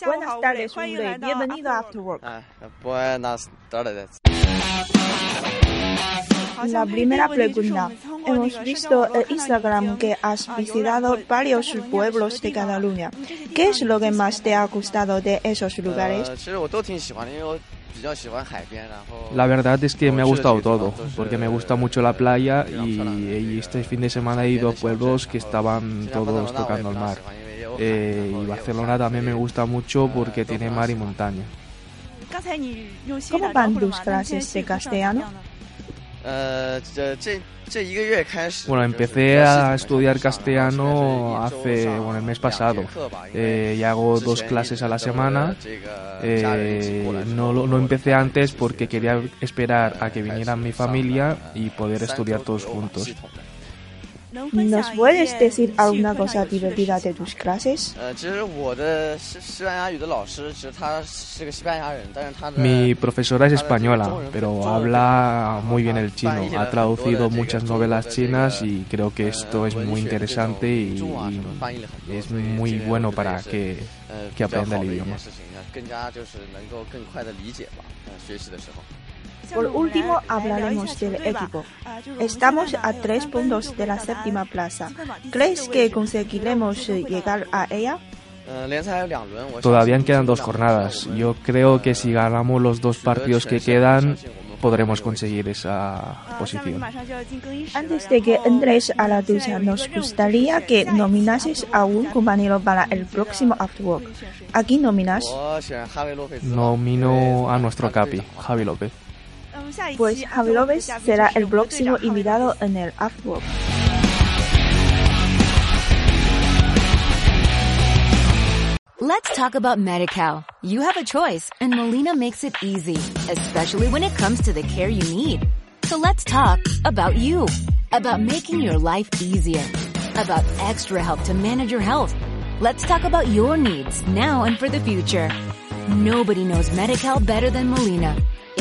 Buenas tardes, Ulrey. Bienvenido a After Work. Buenas tardes. La primera pregunta. Hemos visto en Instagram que has visitado varios pueblos de Cataluña. ¿Qué es lo que más te ha gustado de esos lugares? La verdad es que me ha gustado todo, porque me gusta mucho la playa y, este fin de semana he ido a pueblos que estaban todos tocando el mar. Eh, y Barcelona también me gusta mucho porque tiene mar y montaña. ¿Cómo van tus clases de castellano? Bueno, empecé a estudiar castellano hace, bueno, el mes pasado. Eh, y hago dos clases a la semana. Eh, no empecé antes porque quería esperar a que viniera mi familia y poder estudiar todos juntos. ¿Nos puedes decir alguna cosa divertida de tus clases? Mi profesora es española, pero habla muy bien el chino. Ha traducido muchas novelas chinas y creo que esto es muy interesante y, y es muy bueno para que, que aprenda el idioma. Por último, hablaremos del equipo. Estamos a tres puntos de la séptima plaza. ¿Crees que conseguiremos llegar a ella? Todavía quedan dos jornadas. Yo creo que si ganamos los dos partidos que quedan, podremos conseguir esa ah, posición. Antes de que entres a la ducha, nos gustaría que nominases a un compañero para el próximo Afterwork. ¿A quién nominas? Nomino a nuestro capi, Javi López. Pues Javi López será el próximo invitado en el. Let's talk about MediCal. You have a choice and Molina makes it easy, especially when it comes to the care you need. So let's talk about you, about making your life easier, about extra help to manage your health. Let's talk about your needs now and for the future. Nobody knows MediCal better than Molina.